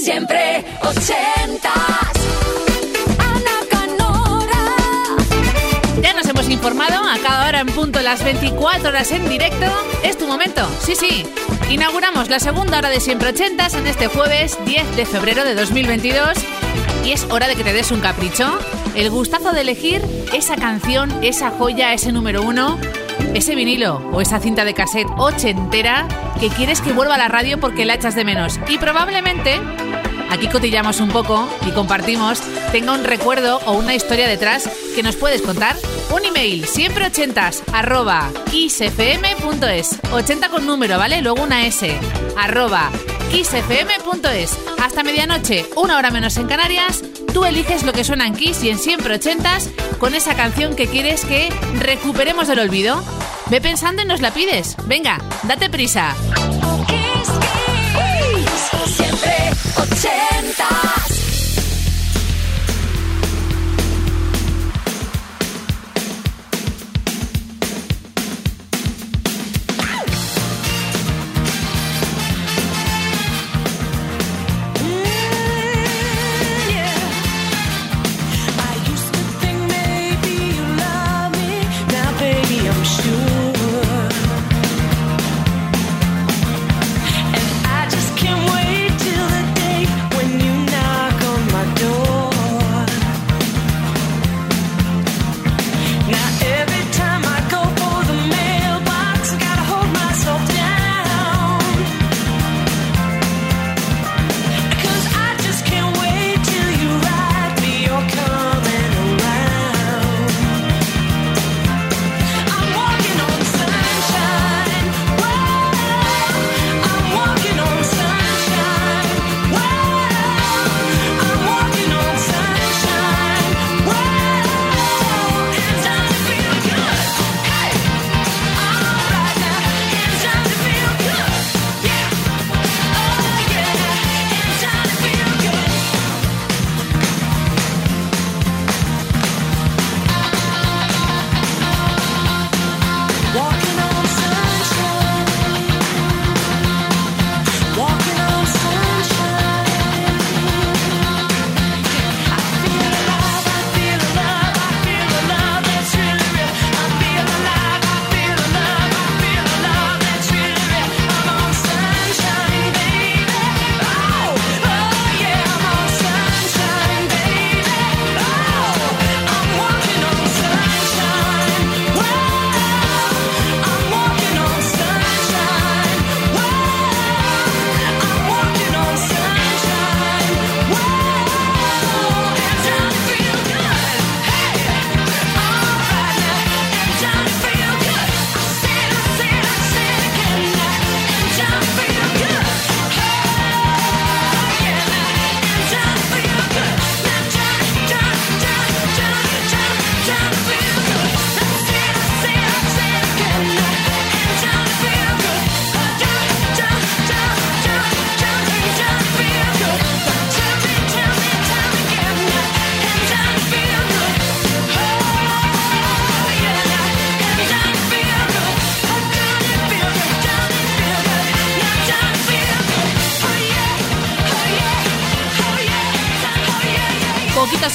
Siempre ochentas. Ana Canora. Ya nos hemos informado, a cada hora en punto, las 24 horas en directo. Es tu momento, sí, sí. Inauguramos la segunda hora de Siempre Ochentas en este jueves 10 de febrero de 2022. Y es hora de que te des un capricho. El gustazo de elegir esa canción, esa joya, ese número uno, ese vinilo o esa cinta de cassette ochentera que quieres que vuelva a la radio porque la echas de menos. Y probablemente Aquí cotillamos un poco y compartimos, tenga un recuerdo o una historia detrás que nos puedes contar. Un email, siempre ochentas, arroba isfm.es. 80 con número, ¿vale? Luego una S, arroba kissfm.es. Hasta medianoche, una hora menos en Canarias. Tú eliges lo que suena en Kiss y en siempre ochentas con esa canción que quieres que recuperemos del olvido. Ve pensando y nos la pides. Venga, date prisa. Kiss. Siempre 80.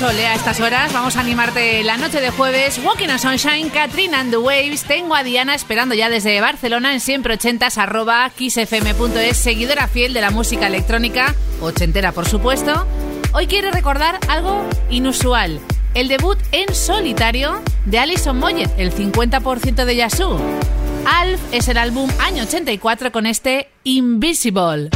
Yeah. Poquito sol eh, a estas horas. Vamos a animarte la noche de jueves. Walking on Sunshine, Catherine and the Waves. Tengo a Diana esperando ya desde Barcelona en siempre ochentas arroba kissfm.es, seguidora fiel de la música electrónica, ochentera por supuesto. Hoy quiere recordar algo inusual. El debut en solitario de Alison Moyet, el 50% de Yazoo. Alf es el álbum año 84 con este Invisible.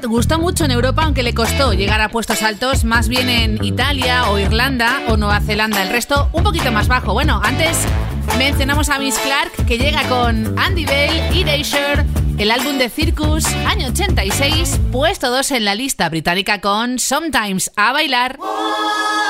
Barrett gustó mucho en Europa, aunque le costó llegar a puestos altos, más bien en Italia o Irlanda o Nueva Zelanda. El resto un poquito más bajo. Bueno, antes mencionamos a Miss Clark, que llega con Andy Bell y Dasher, el álbum de Circus, año 86, puesto 2 en la lista británica con Sometimes a bailar. ¡Oh!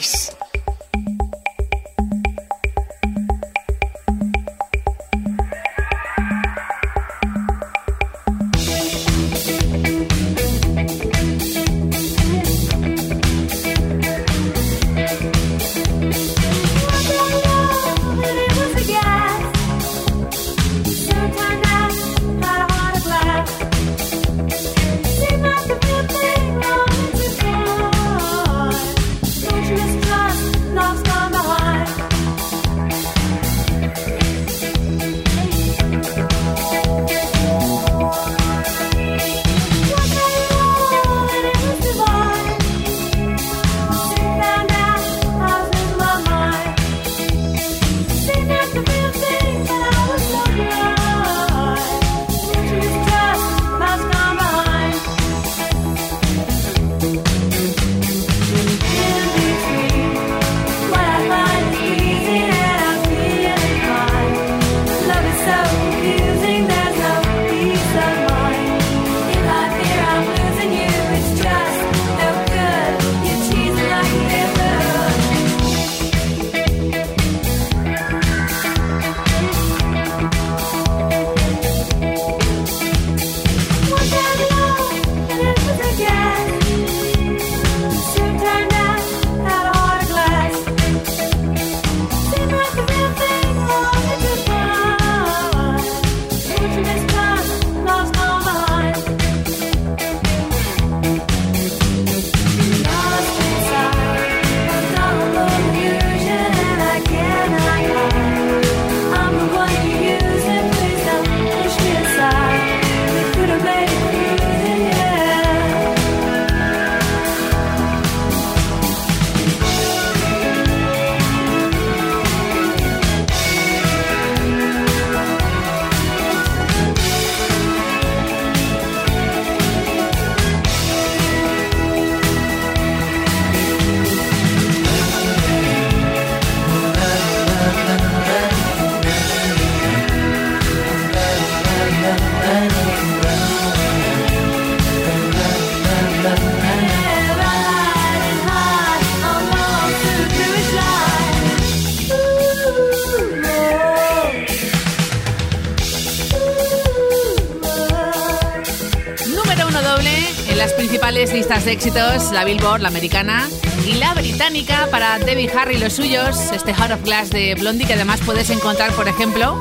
Éxitos, la Billboard, la americana y la británica para Debbie Harry y los suyos, este Heart of Glass de Blondie que además puedes encontrar, por ejemplo,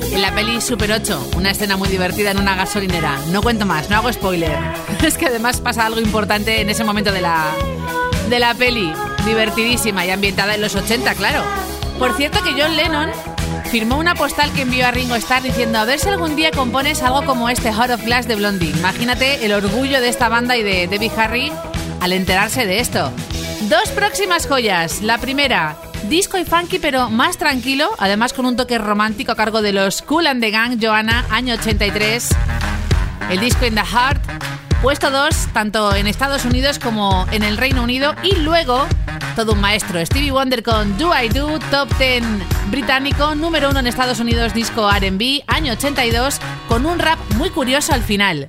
en la peli Super 8, una escena muy divertida en una gasolinera. No cuento más, no hago spoiler. Es que además pasa algo importante en ese momento de la, de la peli, divertidísima y ambientada en los 80, claro. Por cierto que John Lennon firmó una postal que envió a Ringo Starr diciendo a ver si algún día compones algo como este Heart of Glass de Blondie. Imagínate el orgullo de esta banda y de Debbie Harry al enterarse de esto. Dos próximas joyas. La primera, disco y funky pero más tranquilo, además con un toque romántico a cargo de los Cool and the Gang, Joanna, año 83. El disco In the Heart, puesto 2 tanto en Estados Unidos como en el Reino Unido y luego todo un maestro, Stevie Wonder con Do I Do, top 10 británico, número 1 en Estados Unidos, disco RB, año 82, con un rap muy curioso al final.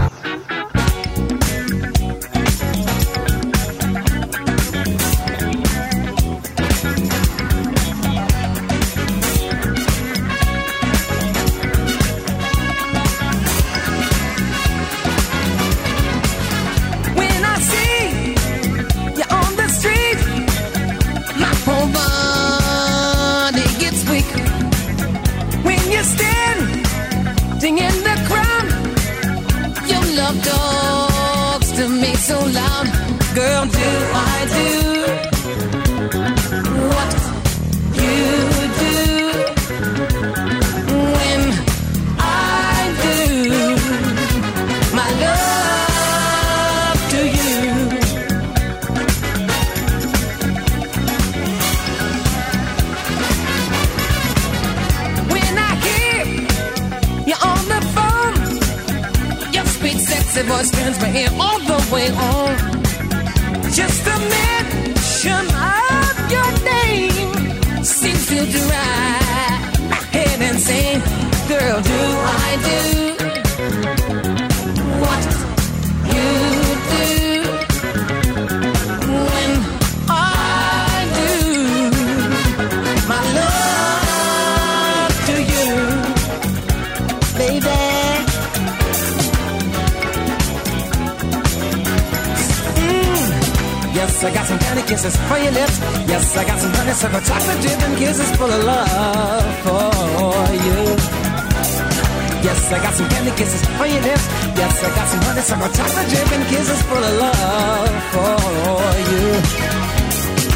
Yes, I got some candy kisses for your lips. Yes, I got some honeysuckle chocolate dip and kisses full of love for you.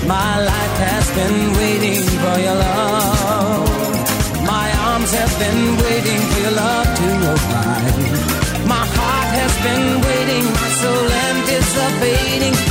My life has been waiting for your love. My arms have been waiting for your love to arrive. My heart has been waiting, my soul anticipating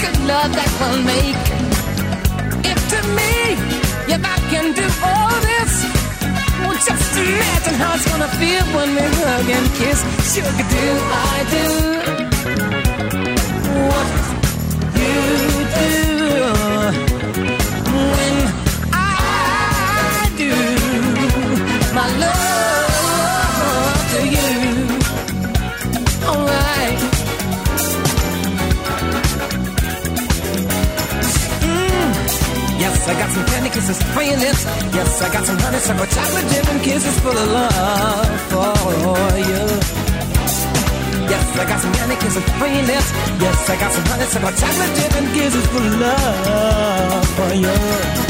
good love that we'll make. If to me, if I can do all this, well, just imagine how it's gonna feel when we hug and kiss. Sugar, do I do what you do when I do my love Yes, I got some candy kisses for your lips. Yes, I got some honeysuckle chocolate dip and kisses full of love for you. Yes, I got some candy kisses for your lips. Yes, I got some honeysuckle chocolate dip and kisses full of love for you.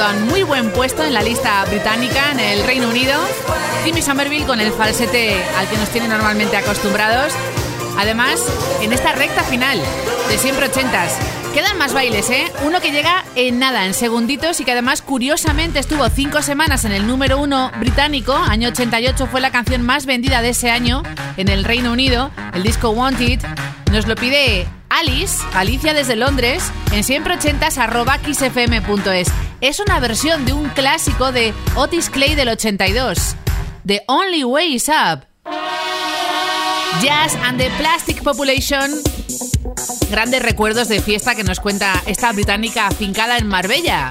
llegando muy buen puesto en la lista británica en el Reino Unido. Timmy Somerville con el falsete al que nos tiene normalmente acostumbrados. Además, en esta recta final de siempre ochentas, quedan más bailes, ¿eh? Uno que llega en nada, en segunditos y que además curiosamente estuvo cinco semanas en el número uno británico. Año 88 fue la canción más vendida de ese año en el Reino Unido. El disco Wanted nos lo pide Alice, Alicia desde Londres, en siempreochentas.xfm.es. Es una versión de un clásico de Otis Clay del 82, The Only Way Is Up. Jazz and the Plastic Population. Grandes recuerdos de fiesta que nos cuenta esta británica afincada en Marbella.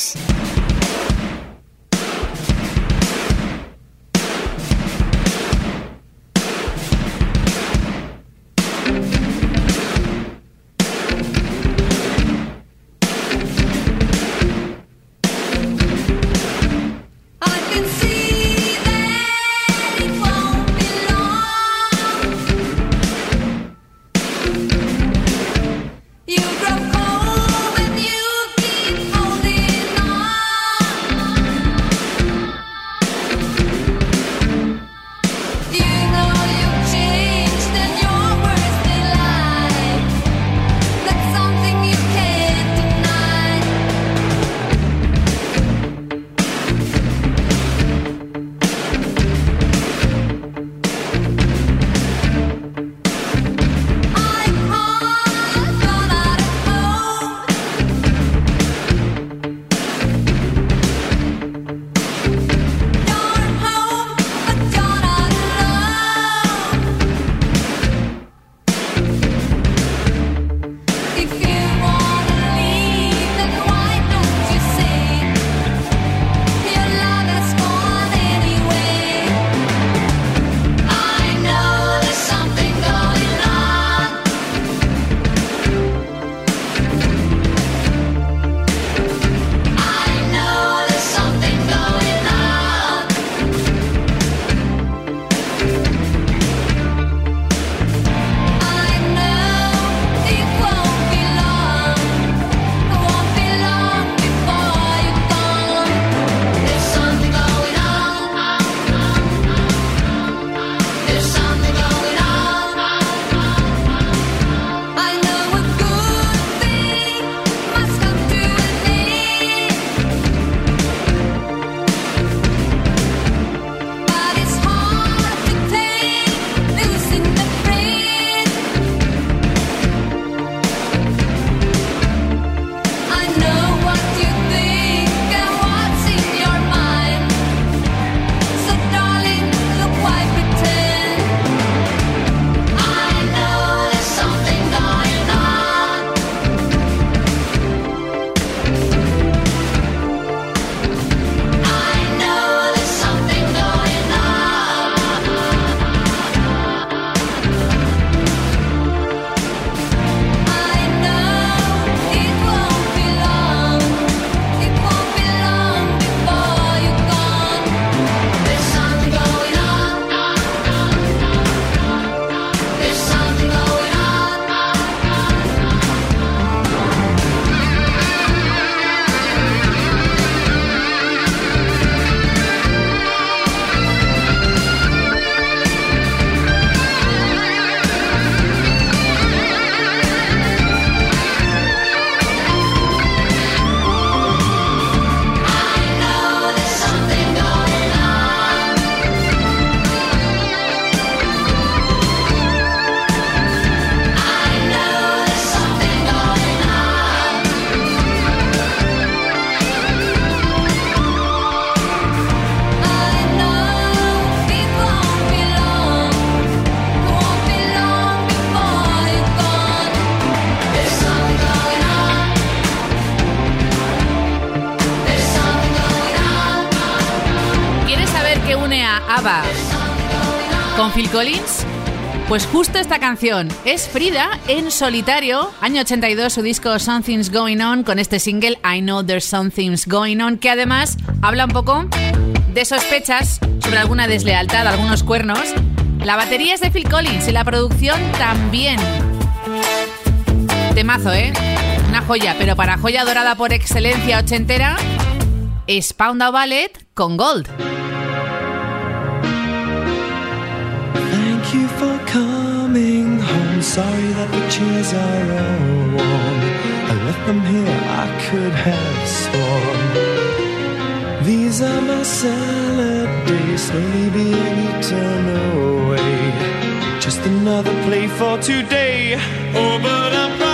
Pues justo esta canción es Frida en solitario, año 82, su disco Something's Going On, con este single I Know There's Something's Going On, que además habla un poco de sospechas sobre alguna deslealtad, algunos cuernos. La batería es de Phil Collins y la producción también. Temazo, ¿eh? Una joya, pero para joya dorada por excelencia ochentera, es Pound Ballet con Gold. sorry that the chairs are all worn. I left them here, I could have sworn. These are my salad days, slowly being eaten away. Just another play for today. Oh, but I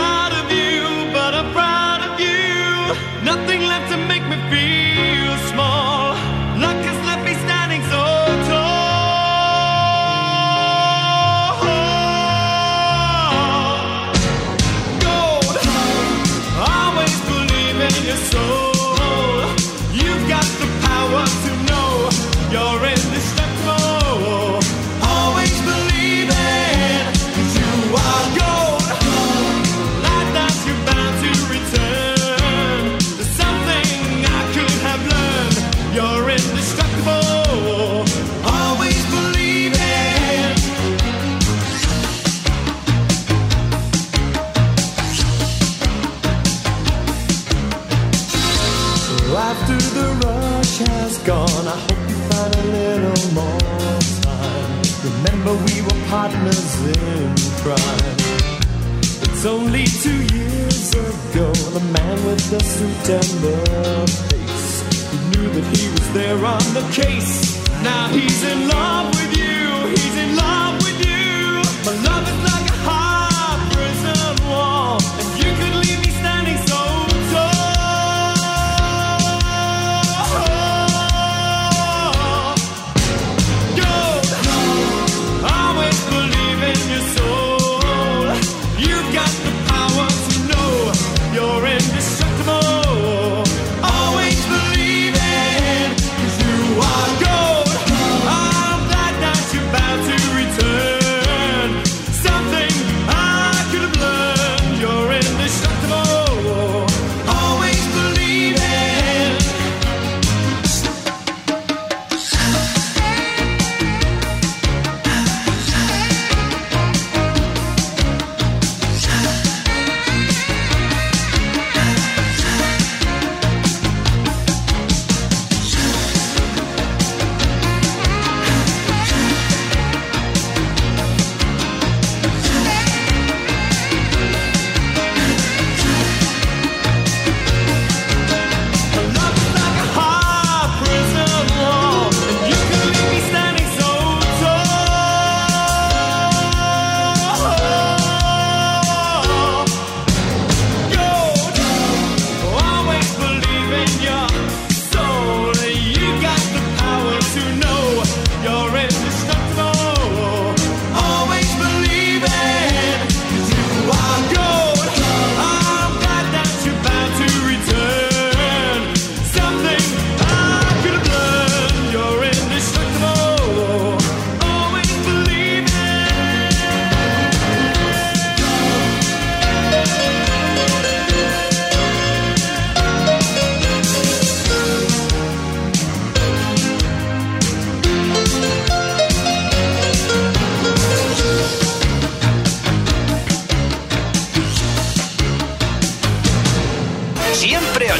It's only two years ago, the man with the suit and the face he knew that he was there on the case. Now he's in love with you, he's in love.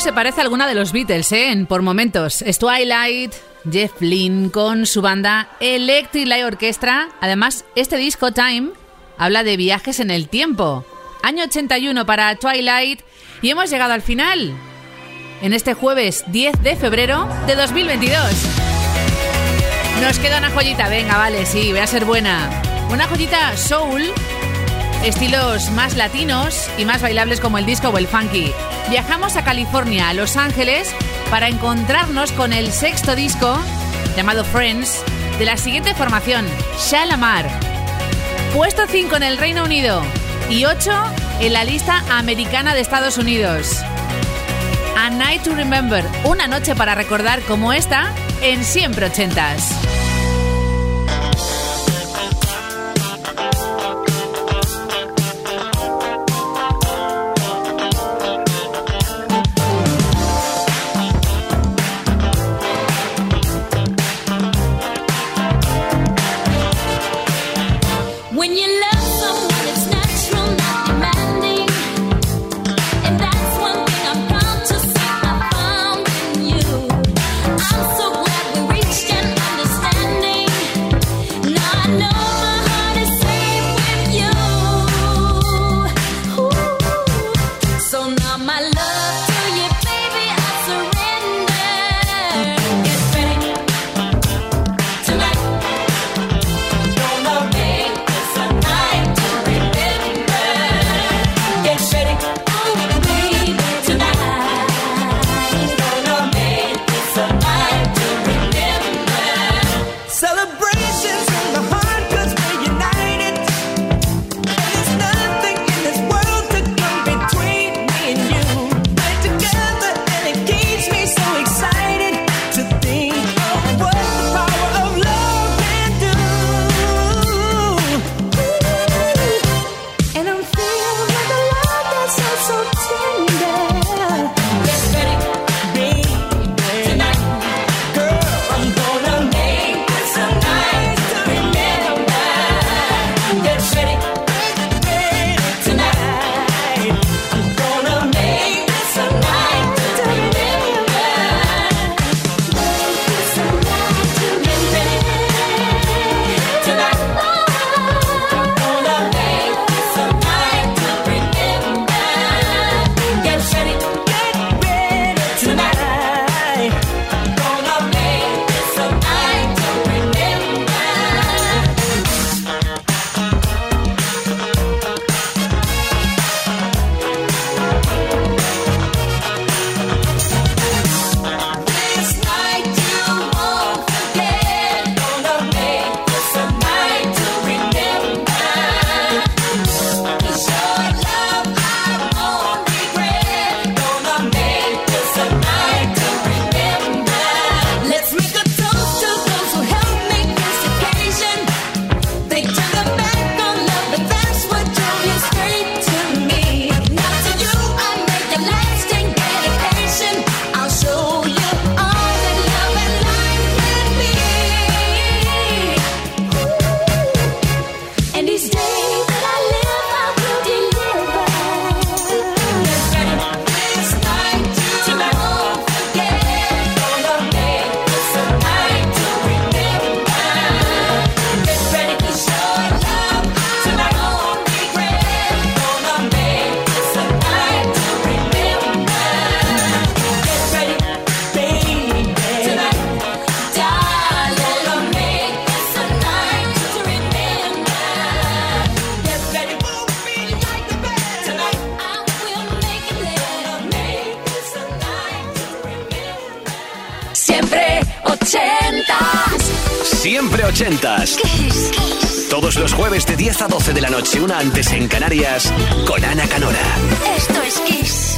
se parece a alguna de los Beatles, ¿eh? Por momentos. Es Twilight, Jeff Lynne con su banda Electric Light Orchestra. Además, este disco Time habla de viajes en el tiempo. Año 81 para Twilight y hemos llegado al final. En este jueves 10 de febrero de 2022. Nos queda una joyita, venga, vale, sí, voy a ser buena. Una joyita soul estilos más latinos y más bailables como el disco o el funky. Viajamos a California, a Los Ángeles, para encontrarnos con el sexto disco, llamado Friends, de la siguiente formación, Shalamar. Puesto 5 en el Reino Unido y 8 en la lista americana de Estados Unidos. A Night to Remember, una noche para recordar como esta en Siempre Ochentas. noche, una antes en Canarias, con Ana Canora. Esto es Kiss.